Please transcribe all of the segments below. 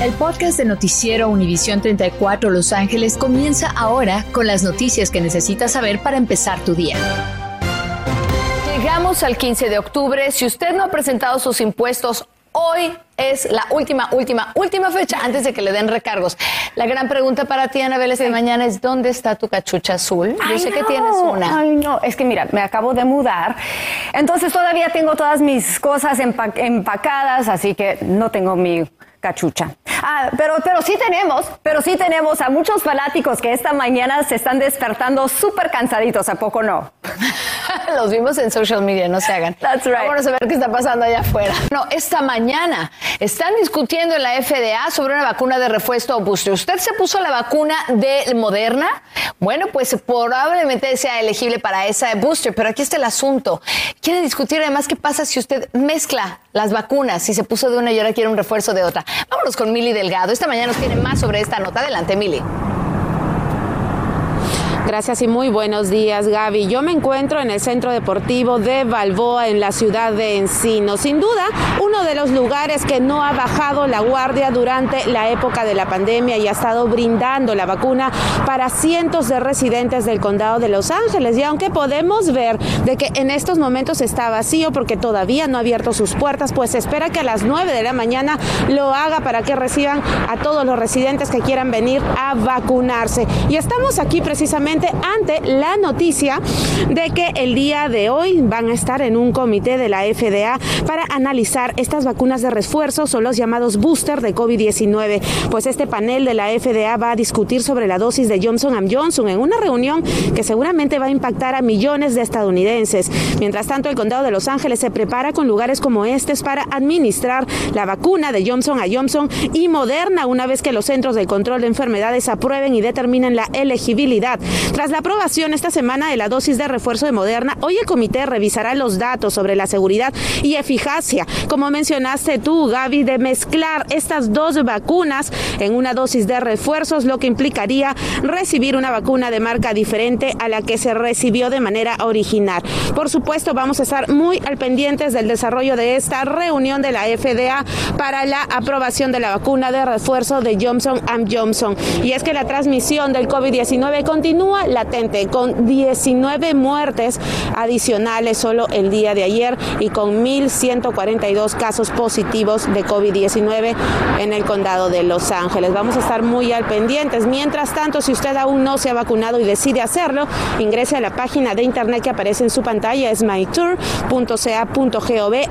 El podcast de Noticiero Univisión 34 Los Ángeles comienza ahora con las noticias que necesitas saber para empezar tu día. Llegamos al 15 de octubre. Si usted no ha presentado sus impuestos, hoy es la última, última, última fecha antes de que le den recargos. La gran pregunta para ti, Anabel, esta mañana es ¿dónde está tu cachucha azul? Yo sé que tienes una. Ay, no, es que mira, me acabo de mudar, entonces todavía tengo todas mis cosas empacadas, así que no tengo mi cachucha. Ah, pero, pero sí tenemos, pero sí tenemos a muchos fanáticos que esta mañana se están despertando súper cansaditos, ¿a poco no? Los vimos en social media, no se hagan. That's right. Vamos a ver qué está pasando allá afuera. No, esta mañana están discutiendo en la FDA sobre una vacuna de refuerzo o booster. ¿Usted se puso la vacuna de Moderna? Bueno, pues probablemente sea elegible para esa booster, pero aquí está el asunto. Quiere discutir además qué pasa si usted mezcla las vacunas, si se puso de una y ahora quiere un refuerzo de otra. Vámonos con Mili Delgado. Esta mañana nos tiene más sobre esta nota. Adelante, Mili. Gracias y muy buenos días, Gaby. Yo me encuentro en el Centro Deportivo de Balboa, en la ciudad de Encino. Sin duda, uno de los lugares que no ha bajado la guardia durante la época de la pandemia y ha estado brindando la vacuna para cientos de residentes del condado de Los Ángeles. Y aunque podemos ver de que en estos momentos está vacío porque todavía no ha abierto sus puertas, pues espera que a las 9 de la mañana lo haga para que reciban a todos los residentes que quieran venir a vacunarse. Y estamos aquí precisamente ante la noticia de que el día de hoy van a estar en un comité de la FDA para analizar estas vacunas de refuerzo, son los llamados booster de COVID-19. Pues este panel de la FDA va a discutir sobre la dosis de Johnson Johnson en una reunión que seguramente va a impactar a millones de estadounidenses. Mientras tanto, el condado de Los Ángeles se prepara con lugares como estos para administrar la vacuna de Johnson Johnson y Moderna una vez que los centros de control de enfermedades aprueben y determinen la elegibilidad tras la aprobación esta semana de la dosis de refuerzo de Moderna, hoy el comité revisará los datos sobre la seguridad y eficacia, como mencionaste tú, Gaby, de mezclar estas dos vacunas en una dosis de refuerzos, lo que implicaría recibir una vacuna de marca diferente a la que se recibió de manera original. Por supuesto, vamos a estar muy al pendientes del desarrollo de esta reunión de la FDA para la aprobación de la vacuna de refuerzo de Johnson Johnson. Y es que la transmisión del COVID-19 continúa latente, con 19 muertes adicionales solo el día de ayer y con 1.142 casos positivos de COVID-19 en el condado de Los Ángeles. Vamos a estar muy al pendientes. Mientras tanto, si usted aún no se ha vacunado y decide hacerlo, ingrese a la página de internet que aparece en su pantalla, es mytour.ca.gov.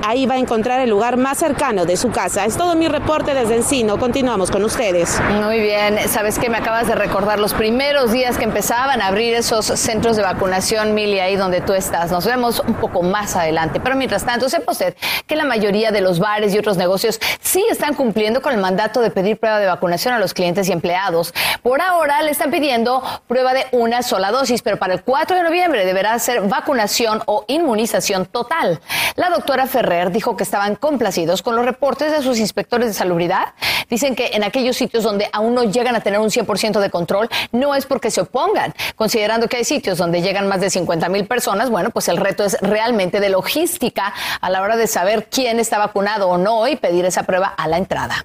Ahí va a encontrar el lugar más cercano de su casa. Es todo mi reporte desde Encino. Continuamos con ustedes. Muy bien. Sabes que me acabas de recordar los primeros días que empezaban abrir esos centros de vacunación, Mili, ahí donde tú estás. Nos vemos un poco más adelante. Pero mientras tanto, sepa usted que la mayoría de los bares y otros negocios sí están cumpliendo con el mandato de pedir prueba de vacunación a los clientes y empleados. Por ahora le están pidiendo prueba de una sola dosis, pero para el 4 de noviembre deberá ser vacunación o inmunización total. La doctora Ferrer dijo que estaban complacidos con los reportes de sus inspectores de salubridad. Dicen que en aquellos sitios donde aún no llegan a tener un 100% de control, no es porque se opongan, considerando que hay sitios donde llegan más de 50 mil personas, bueno, pues el reto es realmente de logística a la hora de saber quién está vacunado o no y pedir esa prueba a la entrada.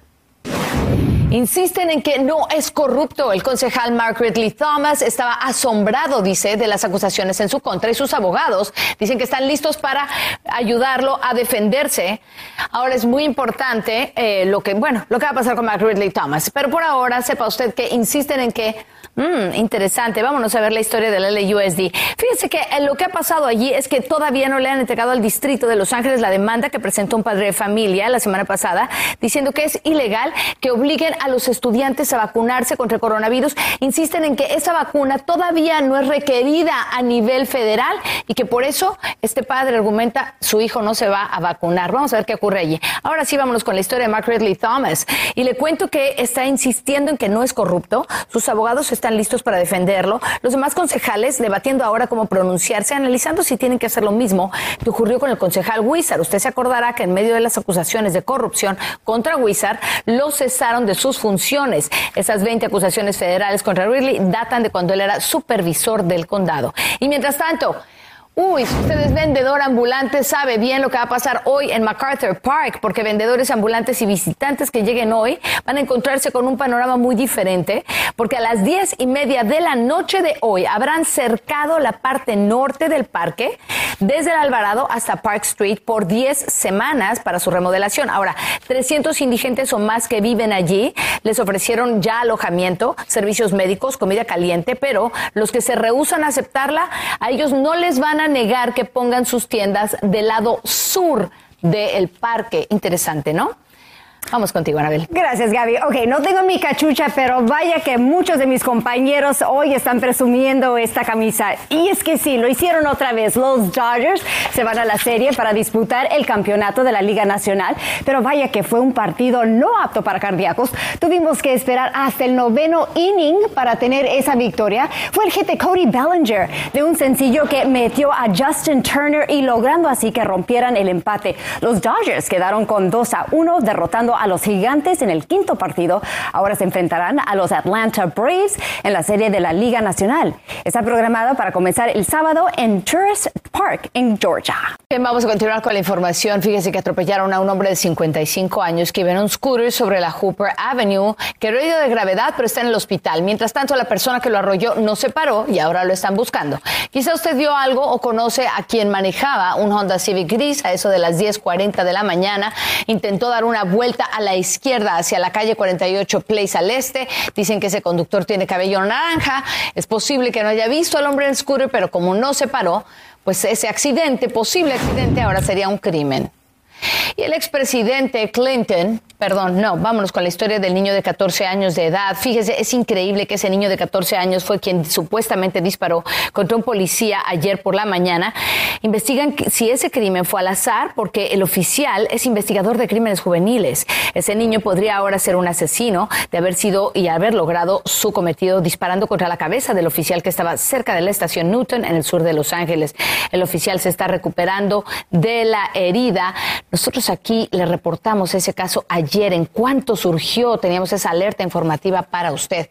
Insisten en que no es corrupto. El concejal Margaret Lee Thomas estaba asombrado, dice, de las acusaciones en su contra y sus abogados dicen que están listos para ayudarlo a defenderse. Ahora es muy importante eh, lo que, bueno, lo que va a pasar con Margaret Lee Thomas. Pero por ahora sepa usted que insisten en que Mm, interesante. Vámonos a ver la historia de la ley USD. Fíjense que eh, lo que ha pasado allí es que todavía no le han entregado al distrito de Los Ángeles la demanda que presentó un padre de familia la semana pasada diciendo que es ilegal que obliguen a los estudiantes a vacunarse contra el coronavirus. Insisten en que esa vacuna todavía no es requerida a nivel federal y que por eso este padre argumenta su hijo no se va a vacunar. Vamos a ver qué ocurre allí. Ahora sí, vámonos con la historia de Margaret Lee Thomas. Y le cuento que está insistiendo en que no es corrupto. Sus abogados están están listos para defenderlo. Los demás concejales debatiendo ahora cómo pronunciarse, analizando si tienen que hacer lo mismo que ocurrió con el concejal Wizard. Usted se acordará que en medio de las acusaciones de corrupción contra Wizard, lo cesaron de sus funciones. Esas 20 acusaciones federales contra Ridley datan de cuando él era supervisor del condado. Y mientras tanto, Uy, si usted es vendedor ambulante, sabe bien lo que va a pasar hoy en MacArthur Park, porque vendedores ambulantes y visitantes que lleguen hoy van a encontrarse con un panorama muy diferente, porque a las diez y media de la noche de hoy habrán cercado la parte norte del parque, desde el Alvarado hasta Park Street, por 10 semanas para su remodelación. Ahora, 300 indigentes o más que viven allí les ofrecieron ya alojamiento, servicios médicos, comida caliente, pero los que se rehusan a aceptarla, a ellos no les van a negar que pongan sus tiendas del lado sur del parque. Interesante, ¿no? Vamos contigo, Anabel. Gracias, Gaby. Ok, no tengo mi cachucha, pero vaya que muchos de mis compañeros hoy están presumiendo esta camisa. Y es que sí, lo hicieron otra vez. Los Dodgers se van a la serie para disputar el campeonato de la Liga Nacional, pero vaya que fue un partido no apto para cardíacos. Tuvimos que esperar hasta el noveno inning para tener esa victoria. Fue el GT Cody Bellinger de un sencillo que metió a Justin Turner y logrando así que rompieran el empate. Los Dodgers quedaron con 2 a 1, derrotando a los Gigantes en el quinto partido. Ahora se enfrentarán a los Atlanta Braves en la serie de la Liga Nacional. Está programado para comenzar el sábado en Tourist Park en Georgia. Bien, vamos a continuar con la información. Fíjese que atropellaron a un hombre de 55 años que iba en un scooter sobre la Hooper Avenue, que herido de gravedad, pero está en el hospital. Mientras tanto, la persona que lo arrolló no se paró y ahora lo están buscando. Quizá usted vio algo o conoce a quien manejaba un Honda Civic gris a eso de las 10:40 de la mañana. Intentó dar una vuelta a la izquierda hacia la calle 48 Place al este. Dicen que ese conductor tiene cabello naranja. Es posible que no haya visto al hombre en scooter, pero como no se paró, pues ese accidente, posible accidente, ahora sería un crimen. Y el expresidente Clinton Perdón, no, vámonos con la historia del niño de 14 años de edad. Fíjese, es increíble que ese niño de 14 años fue quien supuestamente disparó contra un policía ayer por la mañana. Investigan si ese crimen fue al azar porque el oficial es investigador de crímenes juveniles. Ese niño podría ahora ser un asesino de haber sido y haber logrado su cometido disparando contra la cabeza del oficial que estaba cerca de la estación Newton en el sur de Los Ángeles. El oficial se está recuperando de la herida. Nosotros aquí le reportamos ese caso ayer en cuanto surgió, teníamos esa alerta informativa para usted.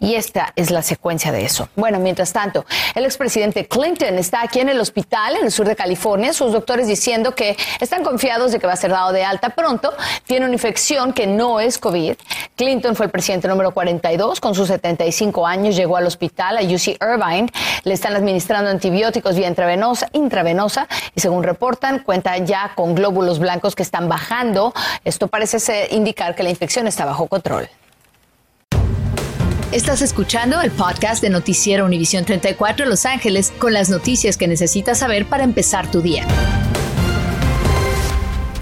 Y esta es la secuencia de eso. Bueno, mientras tanto, el expresidente Clinton está aquí en el hospital el sur de California, sus doctores diciendo que están confiados de que va a ser dado de alta pronto. Tiene una infección que no es COVID. Clinton fue el presidente número 42, con sus 75 años llegó al hospital a UC Irvine. Le están administrando antibióticos vía intravenosa, intravenosa y según reportan, cuenta ya con glóbulos blancos que están bajando. Esto parece indicar que la infección está bajo control. Estás escuchando el podcast de Noticiero Univisión 34 Los Ángeles con las noticias que necesitas saber para empezar tu día.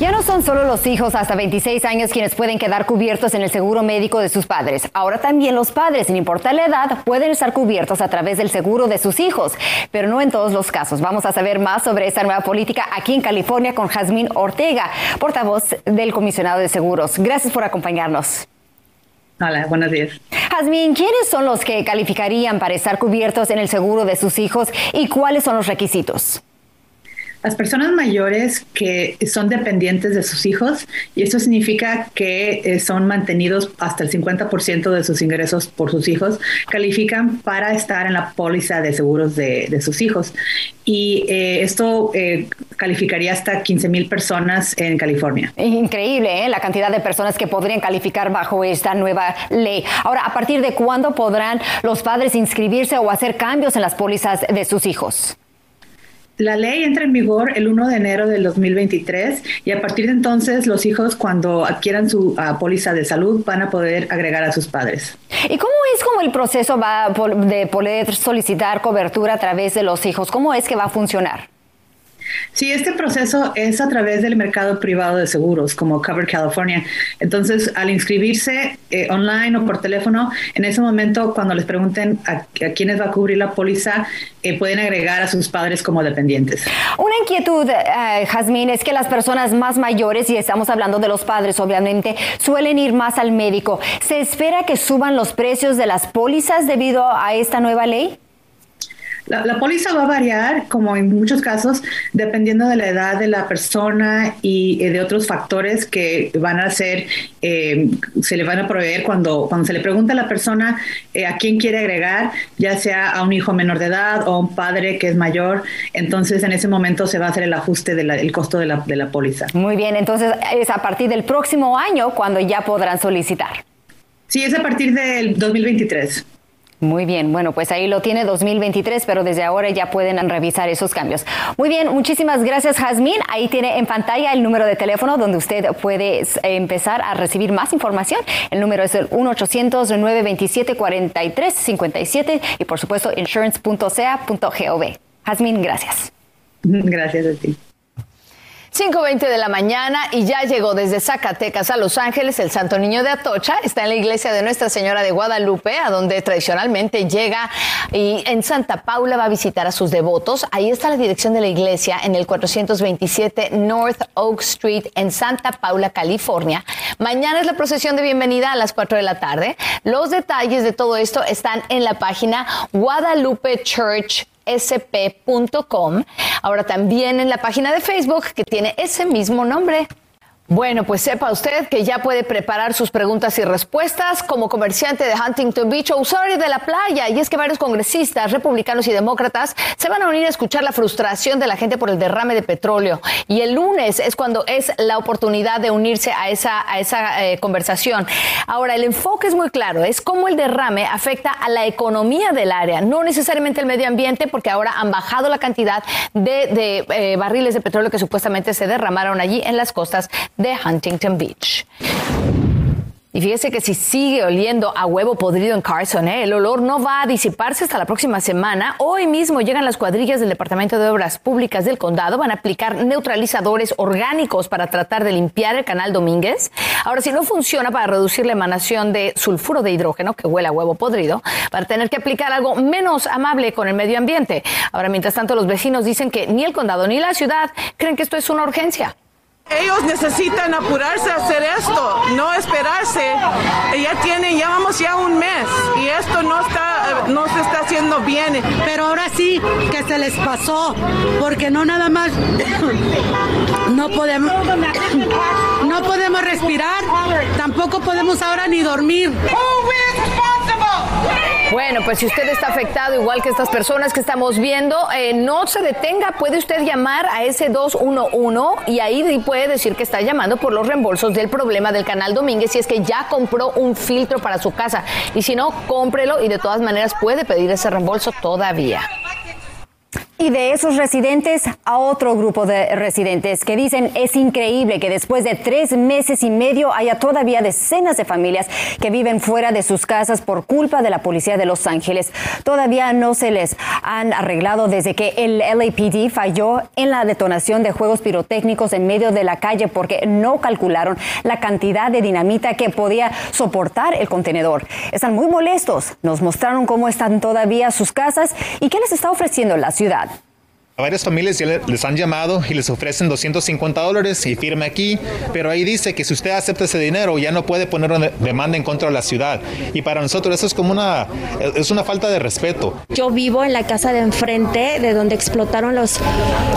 Ya no son solo los hijos hasta 26 años quienes pueden quedar cubiertos en el seguro médico de sus padres. Ahora también los padres, sin importar la edad, pueden estar cubiertos a través del seguro de sus hijos, pero no en todos los casos. Vamos a saber más sobre esta nueva política aquí en California con Jazmín Ortega, portavoz del comisionado de seguros. Gracias por acompañarnos. Hola, buenos días. Jazmín, ¿quiénes son los que calificarían para estar cubiertos en el seguro de sus hijos y cuáles son los requisitos? Las personas mayores que son dependientes de sus hijos, y eso significa que eh, son mantenidos hasta el 50% de sus ingresos por sus hijos, califican para estar en la póliza de seguros de, sus hijos. Y eh, esto eh, calificaría hasta 15 mil personas en California. Increíble la cantidad de personas que podrían calificar bajo esta nueva ley. Ahora, ¿a partir de cuándo podrán los padres inscribirse o hacer cambios en las pólizas de sus hijos? La ley entra en vigor el 1 de enero del 2023 y a partir de entonces los hijos cuando adquieran su ah, póliza de salud van a poder agregar a sus padres. ¿Y cómo es como el proceso va de poder solicitar cobertura a través de los hijos? ¿Cómo es que va a funcionar? Sí, este proceso es a través del mercado privado de seguros, como Cover California. Entonces, al inscribirse eh, online o por teléfono, en ese momento, cuando les pregunten a, quiénes va a cubrir la póliza, eh, pueden agregar a sus padres como dependientes. Una inquietud, uh, Jazmín, es que las personas más mayores, y estamos hablando de los padres, obviamente, suelen ir más al médico. ¿Se espera que suban los precios de las pólizas debido a esta nueva ley? La, póliza va a variar, como en muchos casos, dependiendo de la edad de la persona y eh, de otros factores que van a ser, eh, se le van a proveer cuando, cuando se le pregunta a la persona eh, a quién quiere agregar, ya sea a un hijo menor de edad o a un padre que es mayor. Entonces, en ese momento se va a hacer el ajuste del costo de la, de la póliza. Muy bien, entonces es a partir del próximo año cuando ya podrán solicitar. Sí, es a partir del 2023. Muy bien, bueno, pues ahí lo tiene 2023, pero desde ahora ya pueden revisar esos cambios. Muy bien, muchísimas gracias, Jazmín. Ahí tiene en pantalla el número de teléfono donde usted puede empezar a recibir más información. El número es el 1-800-927-4357 y por supuesto insurance.ca.gov. Jazmín, gracias. Gracias a ti. 5.20 de la mañana y ya llegó desde Zacatecas a Los Ángeles el Santo Niño de Atocha. Está en la iglesia de Nuestra Señora de Guadalupe, a donde tradicionalmente llega y en Santa Paula va a visitar a sus devotos. Ahí está la dirección de la iglesia en el 427 North Oak Street en Santa Paula, California. Mañana es la procesión de bienvenida a las 4 de la tarde. Los detalles de todo esto están en la página Guadalupe Church sp.com. Ahora también en la página de Facebook que tiene ese mismo nombre. Bueno, pues sepa usted que ya puede preparar sus preguntas y respuestas como comerciante de Huntington Beach o usuario de la playa. Y es que varios congresistas, republicanos y demócratas se van a unir a escuchar la frustración de la gente por el derrame de petróleo. Y el lunes es cuando es la oportunidad de unirse a esa, a esa eh, conversación. Ahora, el enfoque es muy claro, es cómo el derrame afecta a la economía del área, no necesariamente el medio ambiente, porque ahora han bajado la cantidad de, eh, barriles de petróleo que supuestamente se derramaron allí en las costas de Huntington Beach. Y fíjese que si sigue oliendo a huevo podrido en Carson, ¿eh? el olor no va a disiparse hasta la próxima semana. Hoy mismo llegan las cuadrillas del Departamento de Obras Públicas del Condado. Van a aplicar neutralizadores orgánicos para tratar de limpiar el canal Domínguez. Ahora, si no funciona para reducir la emanación de sulfuro de hidrógeno, que huele a huevo podrido, para tener que aplicar algo menos amable con el medio ambiente. Ahora, mientras tanto, los vecinos dicen que ni el condado ni la ciudad creen que esto es una urgencia. Ellos necesitan apurarse a hacer esto, no esperarse. Ya tienen, ya vamos ya un mes y esto no está, no se está haciendo bien. Pero ahora sí que se les pasó, porque no nada más, no podemos, no podemos respirar, tampoco podemos ahora ni dormir. Bueno, pues si usted está afectado, igual que estas personas que estamos viendo, eh, no se detenga, puede usted llamar a ese 211 y ahí puede decir que está llamando por los reembolsos del problema del canal Domínguez si es que ya compró un filtro para su casa. Y si no, cómprelo y de todas maneras puede pedir ese reembolso todavía. Y de esos residentes a otro grupo de residentes que dicen es increíble que después de tres meses y medio haya todavía decenas de familias que viven fuera de sus casas por culpa de la policía de Los Ángeles. Todavía no se les han arreglado desde que el LAPD falló en la detonación de juegos pirotécnicos en medio de la calle porque no calcularon la cantidad de dinamita que podía soportar el contenedor. Están muy molestos. Nos mostraron cómo están todavía sus casas y qué les está ofreciendo la ciudad. A varias familias ya les han llamado y les ofrecen 250 dólares y firme aquí, pero ahí dice que si usted acepta ese dinero ya no puede poner una demanda en contra de la ciudad. Y para nosotros eso es como una, es una falta de respeto. Yo vivo en la casa de enfrente de donde explotaron los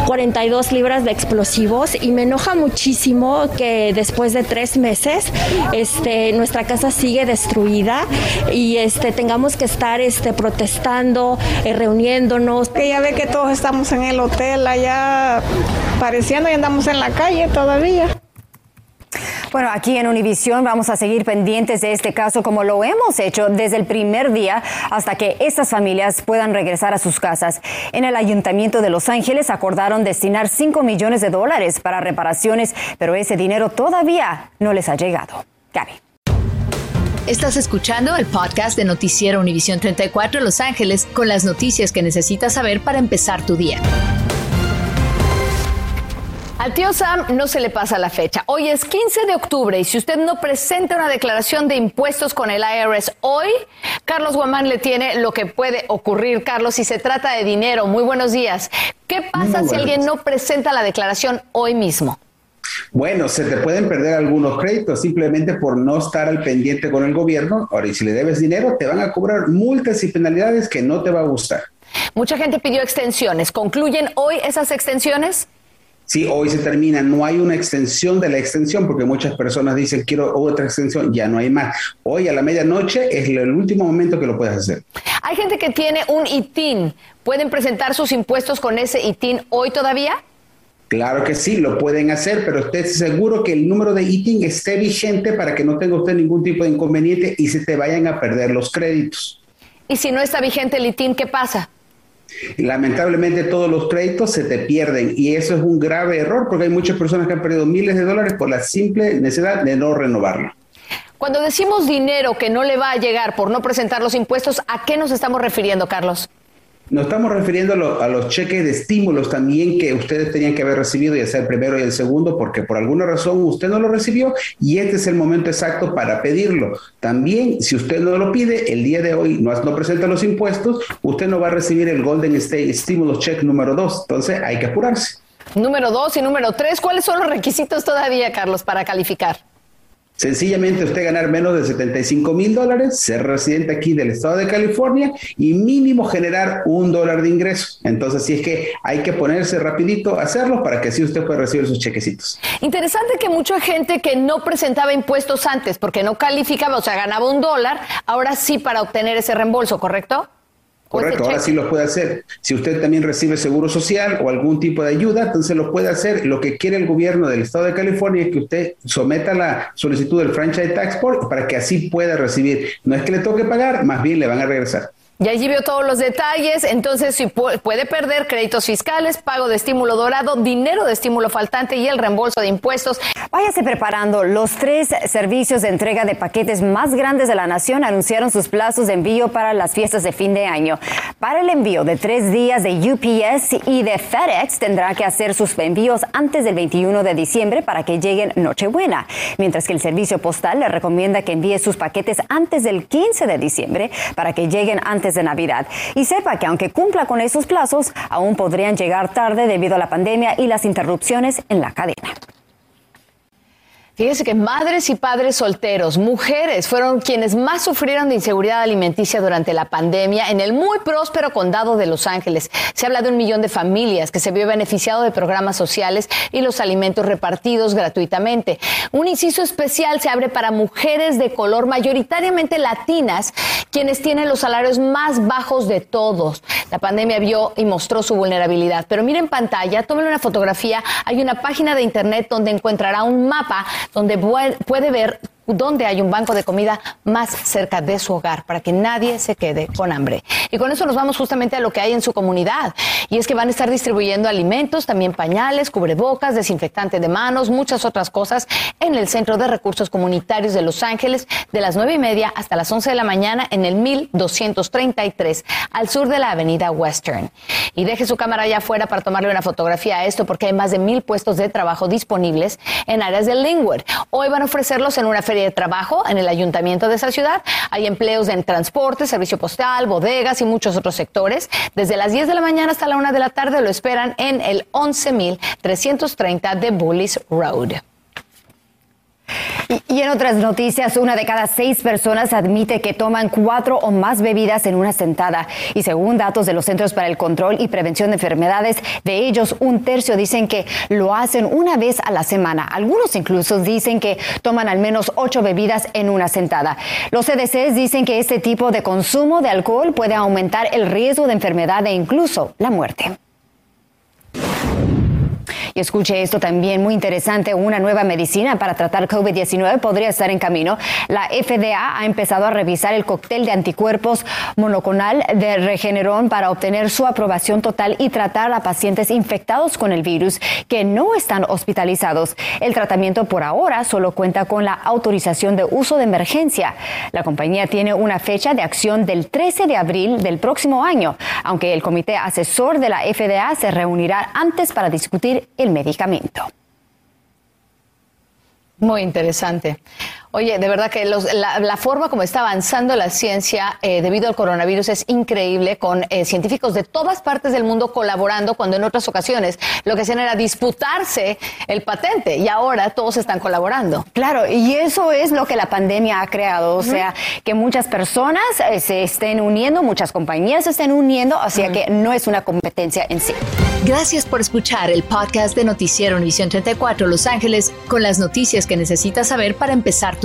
42 libras de explosivos y me enoja muchísimo que después de tres meses este, nuestra casa sigue destruida y este, tengamos que estar este, protestando, eh, reuniéndonos. Que ya ve que todos estamos en el hotel allá pareciendo y andamos en la calle todavía. Bueno, aquí en Univisión vamos a seguir pendientes de este caso como lo hemos hecho desde el primer día hasta que estas familias puedan regresar a sus casas. En el Ayuntamiento de Los Ángeles acordaron destinar 5 millones de dólares para reparaciones, pero ese dinero todavía no les ha llegado. Gaby. Estás escuchando el podcast de Noticiero Univisión 34 Los Ángeles con las noticias que necesitas saber para empezar tu día. Al tío Sam no se le pasa la fecha. Hoy es 15 de octubre y si usted no presenta una declaración de impuestos con el IRS hoy, Carlos Guamán le tiene lo que puede ocurrir. Carlos, si se trata de dinero, muy buenos días. ¿Qué pasa si alguien no presenta la declaración hoy mismo? Bueno, se te pueden perder algunos créditos simplemente por no estar al pendiente con el gobierno. Ahora, y si le debes dinero, te van a cobrar multas y penalidades que no te va a gustar. Mucha gente pidió extensiones. ¿Concluyen hoy esas extensiones? Sí, hoy se termina. No hay una extensión de la extensión porque muchas personas dicen quiero otra extensión. Ya no hay más. Hoy a la medianoche es el último momento que lo puedes hacer. Hay gente que tiene un ITIN. ¿Pueden presentar sus impuestos con ese ITIN hoy todavía? Claro que sí, lo pueden hacer, pero esté seguro que el número de ITIN esté vigente para que no tenga usted ningún tipo de inconveniente y se te vayan a perder los créditos. ¿Y si no está vigente el ITIN, qué pasa? Lamentablemente todos los créditos se te pierden y eso es un grave error porque hay muchas personas que han perdido miles de dólares por la simple necesidad de no renovarlo. Cuando decimos dinero que no le va a llegar por no presentar los impuestos, ¿a qué nos estamos refiriendo, Carlos? Nos estamos refiriendo a, los cheques de estímulos también que ustedes tenían que haber recibido, ya sea el primero y el segundo, porque por alguna razón usted no lo recibió y este es el momento exacto para pedirlo. También, si usted no lo pide, el día de hoy no, presenta los impuestos, usted no va a recibir el Golden State Stimulus Check número dos. Entonces hay que apurarse. Número dos y número tres, ¿cuáles son los requisitos todavía, Carlos, para calificar? Sencillamente usted ganar menos de 75 mil dólares, ser residente aquí del estado de California y mínimo generar un dólar de ingreso. Entonces, sí es que hay que ponerse rapidito a hacerlo para que así usted pueda recibir sus chequecitos. Interesante que mucha gente que no presentaba impuestos antes porque no calificaba, o sea, ganaba un dólar, ahora sí para obtener ese reembolso, ¿correcto? Correcto, ahora sí lo puede hacer. Si usted también recibe seguro social o algún tipo de ayuda, entonces lo puede hacer. Lo que quiere el gobierno del estado de California es que usted someta la solicitud del franchise tax board para que así pueda recibir. No es que le toque pagar, más bien le van a regresar. Y allí vio todos los detalles, entonces si puede perder créditos fiscales, pago de estímulo dorado, dinero de estímulo faltante y el reembolso de impuestos. Váyase preparando. Los tres servicios de entrega de paquetes más grandes de la nación anunciaron sus plazos de envío para las fiestas de fin de año. Para el envío de tres días de UPS y de FedEx tendrá que hacer sus envíos antes del 21 de diciembre para que lleguen Nochebuena, mientras que el servicio postal le recomienda que envíe sus paquetes antes del 15 de diciembre para que lleguen antes de Navidad. Y sepa que aunque cumpla con esos plazos, aún podrían llegar tarde debido a la pandemia y las interrupciones en la cadena. Fíjese que madres y padres solteros, mujeres, fueron quienes más sufrieron de inseguridad alimenticia durante la pandemia en el muy próspero condado de Los Ángeles. Se habla de un millón de familias que se vio beneficiado de programas sociales y los alimentos repartidos gratuitamente. Un inciso especial se abre para mujeres de color, mayoritariamente latinas, quienes tienen los salarios más bajos de todos. La pandemia vio y mostró su vulnerabilidad. Pero miren en pantalla, tomen una fotografía. Hay una página de internet donde encontrará un mapa donde puede ver dónde hay un banco de comida más cerca de su hogar para que nadie se quede con hambre. Y con eso nos vamos justamente a lo que hay en su comunidad. Y es que van a estar distribuyendo alimentos, también pañales, cubrebocas, desinfectante de manos, muchas otras cosas en el Centro de Recursos Comunitarios de Los Ángeles de las nueve y media hasta las 11 de la mañana en el 1233 al sur de la avenida Western. Y deje su cámara allá afuera para tomarle una fotografía a esto porque hay más de mil puestos de trabajo disponibles en áreas de Lingwood. Hoy van a ofrecerlos en una feria de trabajo en el ayuntamiento de esa ciudad. Hay empleos en transporte, servicio postal, bodegas y muchos otros sectores. Desde las 10 de la mañana hasta la 1 de la tarde lo esperan en el 11.330 de Bullis Road. Y, en otras noticias, una de cada seis personas admite que toman cuatro o más bebidas en una sentada. Y según datos de los Centros para el Control y Prevención de Enfermedades, de ellos un tercio dicen que lo hacen una vez a la semana. Algunos incluso dicen que toman al menos ocho bebidas en una sentada. Los CDCs dicen que este tipo de consumo de alcohol puede aumentar el riesgo de enfermedad e incluso la muerte. Y escuche esto también muy interesante, una nueva medicina para tratar COVID-19 podría estar en camino. La FDA ha empezado a revisar el cóctel de anticuerpos monoclonal de Regeneron para obtener su aprobación total y tratar a pacientes infectados con el virus que no están hospitalizados. El tratamiento por ahora solo cuenta con la autorización de uso de emergencia. La compañía tiene una fecha de acción del 13 de abril del próximo año, aunque el comité asesor de la FDA se reunirá antes para discutir el medicamento. Muy interesante. Oye, de verdad que la, forma como está avanzando la ciencia eh, debido al coronavirus es increíble, con eh, científicos de todas partes del mundo colaborando, cuando en otras ocasiones lo que hacían era disputarse el patente y ahora todos están colaborando. Claro, y eso es lo que la pandemia ha creado, o sea, que muchas personas eh, se estén uniendo, muchas compañías se estén uniendo, o sea que no es una competencia en sí. Gracias por escuchar el podcast de Noticiero Univisión 34 Los Ángeles con las noticias que necesitas saber para empezar tu